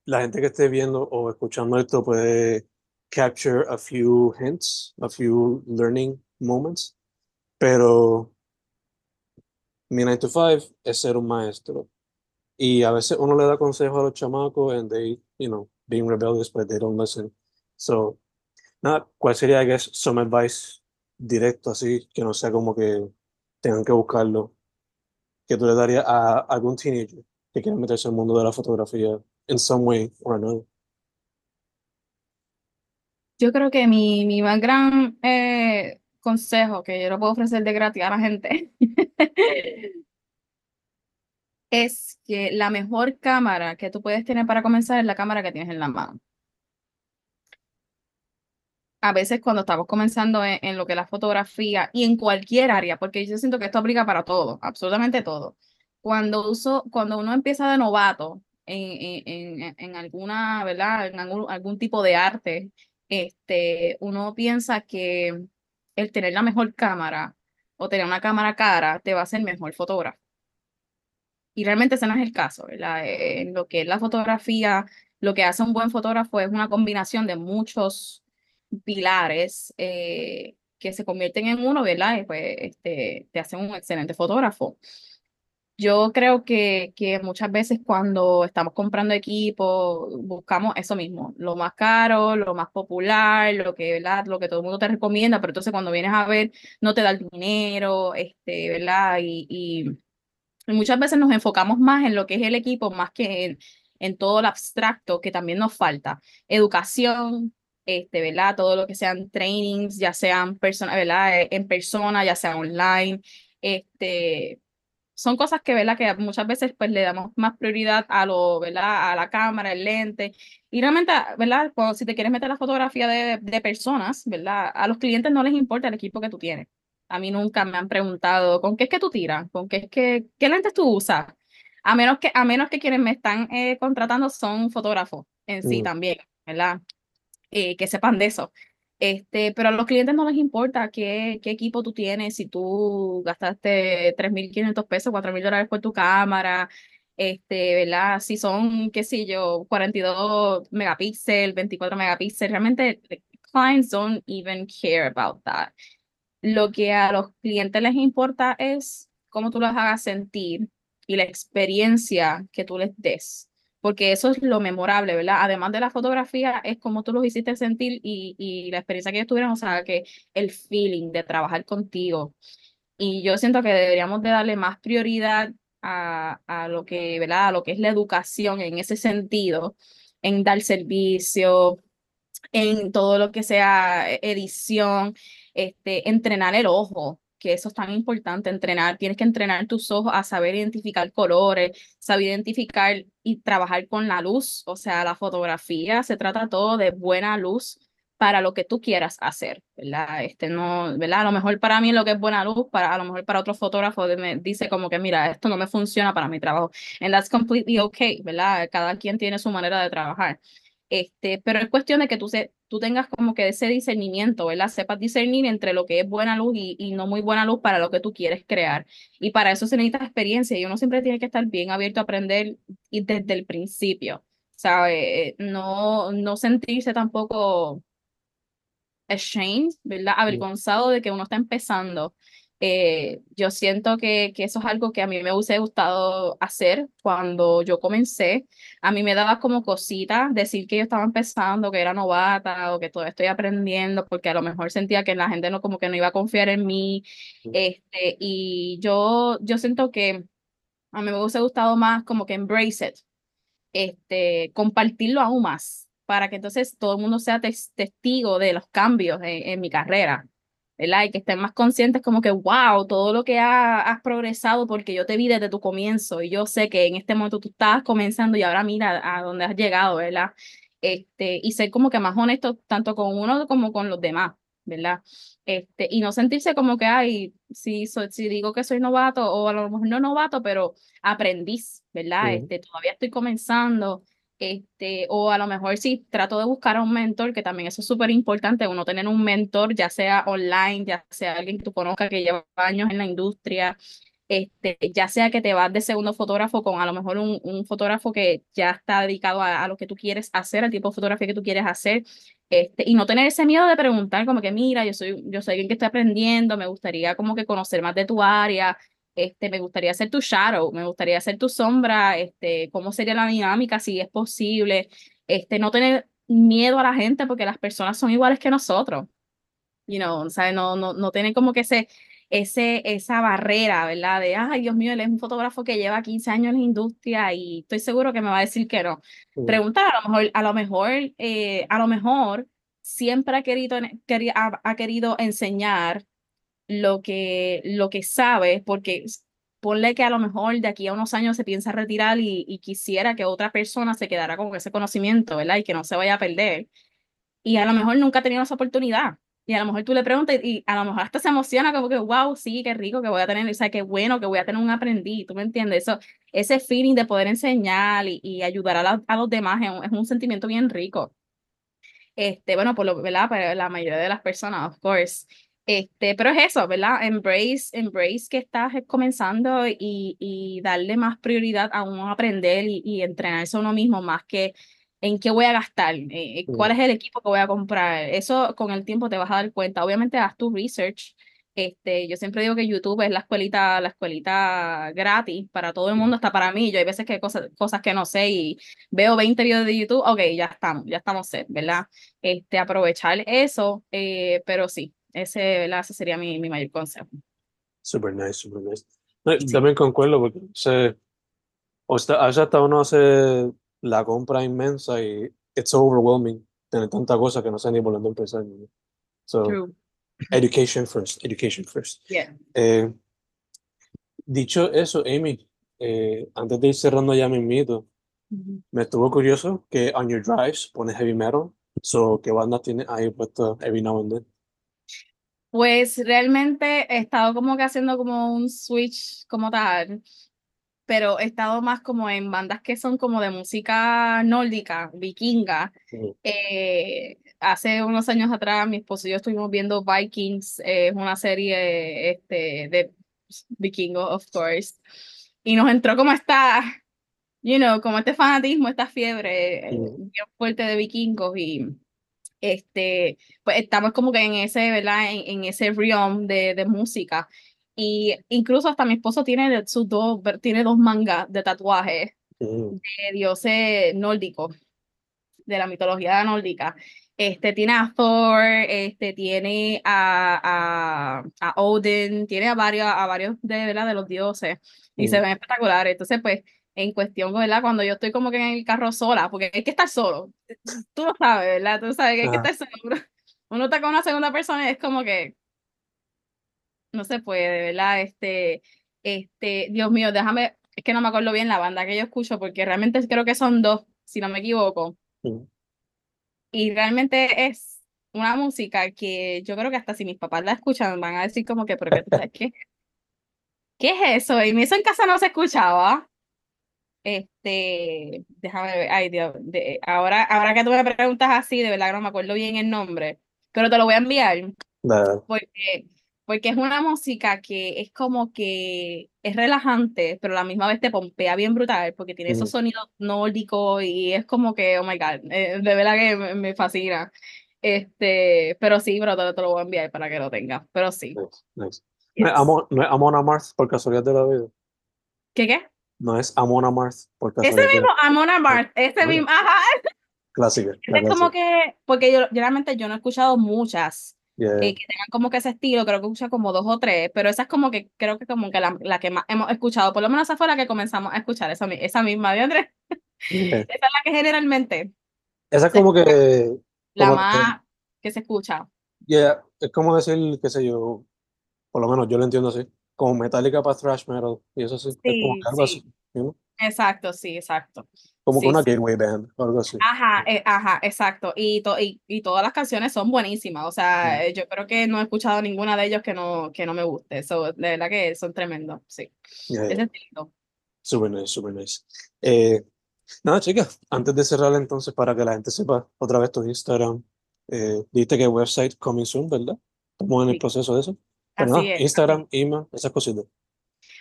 la gente que esté viendo o escuchando esto puede capture a few hints, a few learning moments, pero mi 9 to 5 es ser un maestro. Y a veces uno le da consejos a los chamacos and they, you know, being rebellious, but they don't listen. So, nada, ¿cuál sería, I guess, some advice directo así, que no sea como que tengan que buscarlo que tú le darías a algún teenager que quiera meterse al mundo de la fotografía en some way or another? Yo creo que mi, mi más gran eh, consejo que yo lo puedo ofrecer de gratis a la gente es que la mejor cámara que tú puedes tener para comenzar es la cámara que tienes en la mano a veces cuando estamos comenzando en, lo que es la fotografía y en cualquier área, porque yo siento que esto aplica para todo, absolutamente todo. Cuando, uso, cuando uno empieza de novato en, en, en alguna, ¿verdad? En algún, algún, tipo de arte, este, uno piensa que el tener la mejor cámara o tener una cámara cara te va a hacer mejor fotógrafo. Y realmente ese no es el caso, ¿verdad? En lo que es la fotografía, lo que hace un buen fotógrafo es una combinación de muchos pilares eh, que se convierten en uno, ¿verdad? Y pues este, te hacen un excelente fotógrafo. Yo creo que, que muchas veces cuando estamos comprando equipo, buscamos eso mismo, lo más caro, lo más popular, lo que, ¿verdad? Lo que todo el mundo te recomienda, pero entonces cuando vienes a ver, no te da el dinero, este, ¿verdad? Y, y, muchas veces nos enfocamos más en lo que es el equipo, más que en, en todo lo abstracto que también nos falta. Educación, este, ¿verdad? Todo lo que sean trainings, ya sean persona, ¿verdad? Eh, en persona, ya sea online, este, son cosas que, ¿verdad? Que muchas veces pues le damos más prioridad a lo, ¿verdad? A la cámara, el lente. Y realmente, ¿verdad? si te quieres meter la fotografía de, de personas, ¿verdad? A los clientes no les importa el equipo que tú tienes. A mí nunca me han preguntado, ¿con qué es que tú tiras? ¿Con qué es que, qué lentes tú usas? A menos que, a menos que quienes me están eh, contratando son fotógrafos en sí mm. también, ¿verdad? Eh, que sepan de eso. Este, pero a los clientes no les importa qué, qué equipo tú tienes, si tú gastaste 3.500 pesos, 4.000 dólares por tu cámara, este, ¿verdad? Si son, qué sé yo, 42 megapíxeles, 24 megapíxeles, realmente clients don't even care about that. Lo que a los clientes les importa es cómo tú los hagas sentir y la experiencia que tú les des porque eso es lo memorable, ¿verdad? Además de la fotografía, es como tú los hiciste sentir y, y la experiencia que ellos tuvieron, o sea, que el feeling de trabajar contigo. Y yo siento que deberíamos de darle más prioridad a, a lo que, ¿verdad? Lo que es la educación en ese sentido, en dar servicio, en todo lo que sea edición, este, entrenar el ojo, que eso es tan importante, entrenar, tienes que entrenar tus ojos a saber identificar colores, saber identificar y trabajar con la luz, o sea, la fotografía se trata todo de buena luz para lo que tú quieras hacer, ¿verdad? Este no, ¿verdad? A lo mejor para mí lo que es buena luz, para a lo mejor para otro fotógrafo me dice como que mira, esto no me funciona para mi trabajo. And that's completely okay, ¿verdad? Cada quien tiene su manera de trabajar. Este, pero es cuestión de que tú, se, tú tengas como que ese discernimiento, ¿verdad? Sepas discernir entre lo que es buena luz y, y no muy buena luz para lo que tú quieres crear. Y para eso se necesita experiencia y uno siempre tiene que estar bien abierto a aprender y desde el principio, ¿sabe? No, no sentirse tampoco ashamed, ¿verdad? Avergonzado de que uno está empezando. Eh, yo siento que, que, eso es algo que a mí me hubiese gustado hacer cuando yo comencé. A mí me daba como cosita decir que yo estaba empezando, que era novata o que todavía estoy aprendiendo, porque a lo mejor sentía que la gente no como que no iba a confiar en mí. Este, y yo, yo siento que a mí me hubiese gustado más como que embrace it, este, compartirlo aún más para que entonces todo el mundo sea testigo de los cambios en, mi carrera, ¿verdad? Y que estén más conscientes como que, wow, todo lo que has progresado porque yo te vi desde tu comienzo y yo sé que en este momento tú estabas comenzando y ahora mira a dónde has llegado, ¿verdad? Este, y ser como que más honesto tanto con uno como con los demás, ¿verdad? Este, y no sentirse como que, ay, si, soy, si digo que soy novato o a lo mejor no novato, pero aprendiz, ¿verdad? Este, todavía estoy comenzando este, o a lo mejor sí, trato de buscar a un mentor, que también eso es súper importante, uno tener un mentor, ya sea online, ya sea alguien que tú conozcas que lleva años en la industria, este, ya sea que te vas de segundo fotógrafo con a lo mejor un, un fotógrafo que ya está dedicado a, a, lo que tú quieres hacer, al tipo de fotografía que tú quieres hacer, este, y no tener ese miedo de preguntar como que, mira, yo soy, yo soy alguien que estoy aprendiendo, me gustaría como que conocer más de tu área, este, me gustaría ser tu shadow, me gustaría ser tu sombra, este, cómo sería la dinámica, si es posible, este, no tener miedo a la gente porque las personas son iguales que nosotros, you know, o no, no, no tener como que ese, ese, esa barrera, ¿verdad? De, ay, Dios mío, él es un fotógrafo que lleva 15 años en la industria y estoy seguro que me va a decir que no. Preguntar, a lo mejor, a lo mejor, eh, a lo mejor siempre ha querido, ha querido enseñar lo que, lo que sabe, porque ponle que a lo mejor de aquí a unos años se piensa retirar y, quisiera que otra persona se quedara con ese conocimiento, ¿verdad? Y que no se vaya a perder. Y a lo mejor nunca ha tenido esa oportunidad. Y a lo mejor tú le preguntas y a lo mejor hasta se emociona como que, wow, sí, qué rico que voy a tener, o sea, qué bueno que voy a tener un aprendiz, ¿tú me entiendes? Eso, ese feeling de poder enseñar y, ayudar a, a, los demás es un, es un, sentimiento bien rico. Este, bueno, por lo, ¿verdad? Para la mayoría de las personas, of course. Este, pero es eso, ¿verdad? Embrace, embrace que estás comenzando y, y darle más prioridad a uno aprender y, y, entrenarse a uno mismo más que en qué voy a gastar, eh, eh, cuál es el equipo que voy a comprar. Eso con el tiempo te vas a dar cuenta. Obviamente haz tu research. Este, yo siempre digo que YouTube es la escuelita, la escuelita gratis para todo el mundo, hasta para mí. Yo hay veces que hay cosas, cosas que no sé y veo 20 videos de YouTube, ok, ya estamos, ya estamos set, ¿verdad? Este, aprovechar eso, eh, pero sí, ese, ese sería mi, mi mayor consejo. Super nice, super nice. También concuerdo porque se, o está, a veces hasta uno hace la compra inmensa y it's overwhelming tener tanta cosa que no sé ni por dónde empezar. So, True. education first, education first. Yeah. Eh, dicho eso, Amy, eh, antes de ir cerrando ya mi mito, me estuvo curioso que on your drives pones heavy metal. So, ¿qué banda tienes ahí puesto every now and then? Pues realmente he estado como que haciendo como un switch como tal, pero he estado más como en bandas que son como de música nórdica, vikinga. Eh, hace unos años atrás mi esposo y yo estuvimos viendo Vikings, es una serie este, de vikingos, of course, y nos entró como esta, you know, como este fanatismo, esta fiebre eh, bien fuerte de vikingos y este, pues estamos como que en ese, ¿verdad? En, en ese realm de, de, música. Y incluso hasta mi esposo tiene sus dos, tiene dos mangas de tatuajes de dioses nórdicos, de la mitología nórdica. Este, tiene a Thor, este, tiene a, a, a Odin, tiene a varios, a varios de, ¿verdad? de los dioses y se ven espectaculares. Entonces, pues, en cuestión, ¿verdad? Cuando yo estoy como que en el carro sola, porque hay que estar solo. Tú lo sabes, ¿verdad? Tú sabes que hay que estar solo. Uno está con una segunda persona y es como que no se puede, ¿verdad? Este, este, Dios mío, déjame, es que no me acuerdo bien la banda que yo escucho, porque realmente creo que son dos, si no me equivoco. Y realmente es una música que yo creo que hasta si mis papás la escuchan van a decir como que, pero ¿qué, ¿qué, ¿qué es eso? Y eso en casa no se escuchaba. Este, déjame ver, ay Dios, de, ahora, ahora que tú me preguntas así, de verdad que no me acuerdo bien el nombre, pero te lo voy a enviar porque, porque es una música que es como que es relajante, pero a la misma vez te pompea bien brutal, porque tiene esos Mm, sonidos nórdicos y es como que, oh my God, eh, de verdad que me, me fascina. Este, pero sí, pero te, te lo voy a enviar para que lo tengas, pero sí. nice, nice. No es, yes. Amon, no es Amon Amarth por casualidad de la vida. ¿Qué qué? No es Amon Amarth Ese mismo, la Amon Amarth, ese mismo, ajá, Clásica, la es como que, porque yo generalmente yo no he escuchado muchas Yeah, eh, que tengan como que ese estilo, creo que escuché como dos o tres, pero esa es como que creo que como que la, la que más hemos escuchado, por lo menos esa fue la que comenzamos a escuchar, esa, esa misma de Andrés, yeah. esa es la que generalmente Esa es como que, la como que, más que se escucha. yeah, es como decir, qué sé yo, por lo menos yo lo entiendo así, como Metallica para thrash metal, y eso sí, es como algo sí, así, know? exacto, sí, exacto. Como que Sí, una gateway band, o algo así. Ajá, eh, ajá, exacto. Y, to- y, y todas las canciones son buenísimas. O sea, eh, yo creo que no he escuchado ninguna de ellos que no, que no me guste. So, de verdad que son tremendos. Sí. yeah, yeah. Super nice, super nice. Eh, nada, chicas, antes de cerrar entonces, para que la gente sepa otra vez tu Instagram, eh, dijiste que website coming soon, ¿verdad? Estamos en el proceso de eso. Así es. Instagram, email, esas cositas.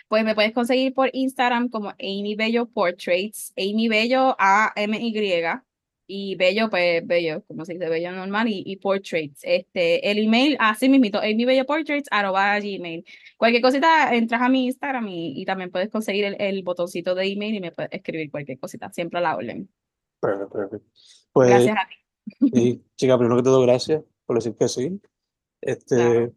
Pues me puedes conseguir por Instagram como Amy Bello Portraits. Amy Bello, A-M-Y. Y Bello, pues Bello, como se dice, Bello normal. Y, y Portraits. Este, el email, así mismito, Amy Bello Portraits, arroba gmail. Cualquier cosita, entras a mi Instagram y, y también puedes conseguir el, el botoncito de email y me puedes escribir cualquier cosita. Siempre a la orden. Perfecto, perfecto. Pues, Gracias a ti. y, chica, primero que todo, gracias por decir que sí. Claro.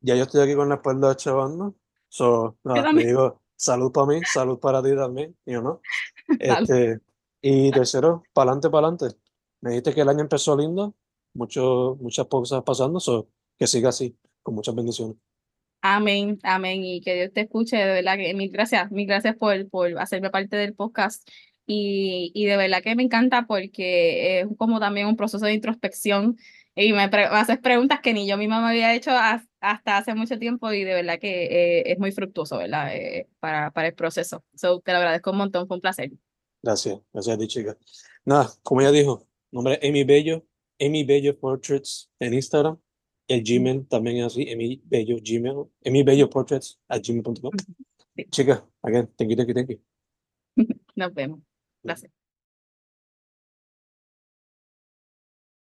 Ya yo estoy aquí con la espalda chavando. So, nada, le digo salud para mí, salud para ti también, you know? Este, y tercero, para adelante, para adelante. Me dijiste que el año empezó lindo, mucho, muchas cosas pasando, so, que siga así, con muchas bendiciones. Amén, amén, y que Dios te escuche, de verdad que mil gracias, mil gracias por, por hacerme parte del podcast y, y de verdad que me encanta porque es como también un proceso de introspección y me, pre- me haces preguntas que ni yo misma me había hecho hasta hace mucho tiempo y de verdad que eh, es muy fructuoso, ¿verdad? Eh, para, para el proceso. So, te lo agradezco un montón, fue un placer. Gracias, gracias a ti, chica. Nada, como ella dijo, nombre es Amy Bello, Amy Bello Portraits en Instagram. El Gmail también es así, Amy Bello Gmail, Amy Bello Portraits at gmail.com. Sí, Chica, again, thank you, thank you, thank you. nos vemos. Gracias.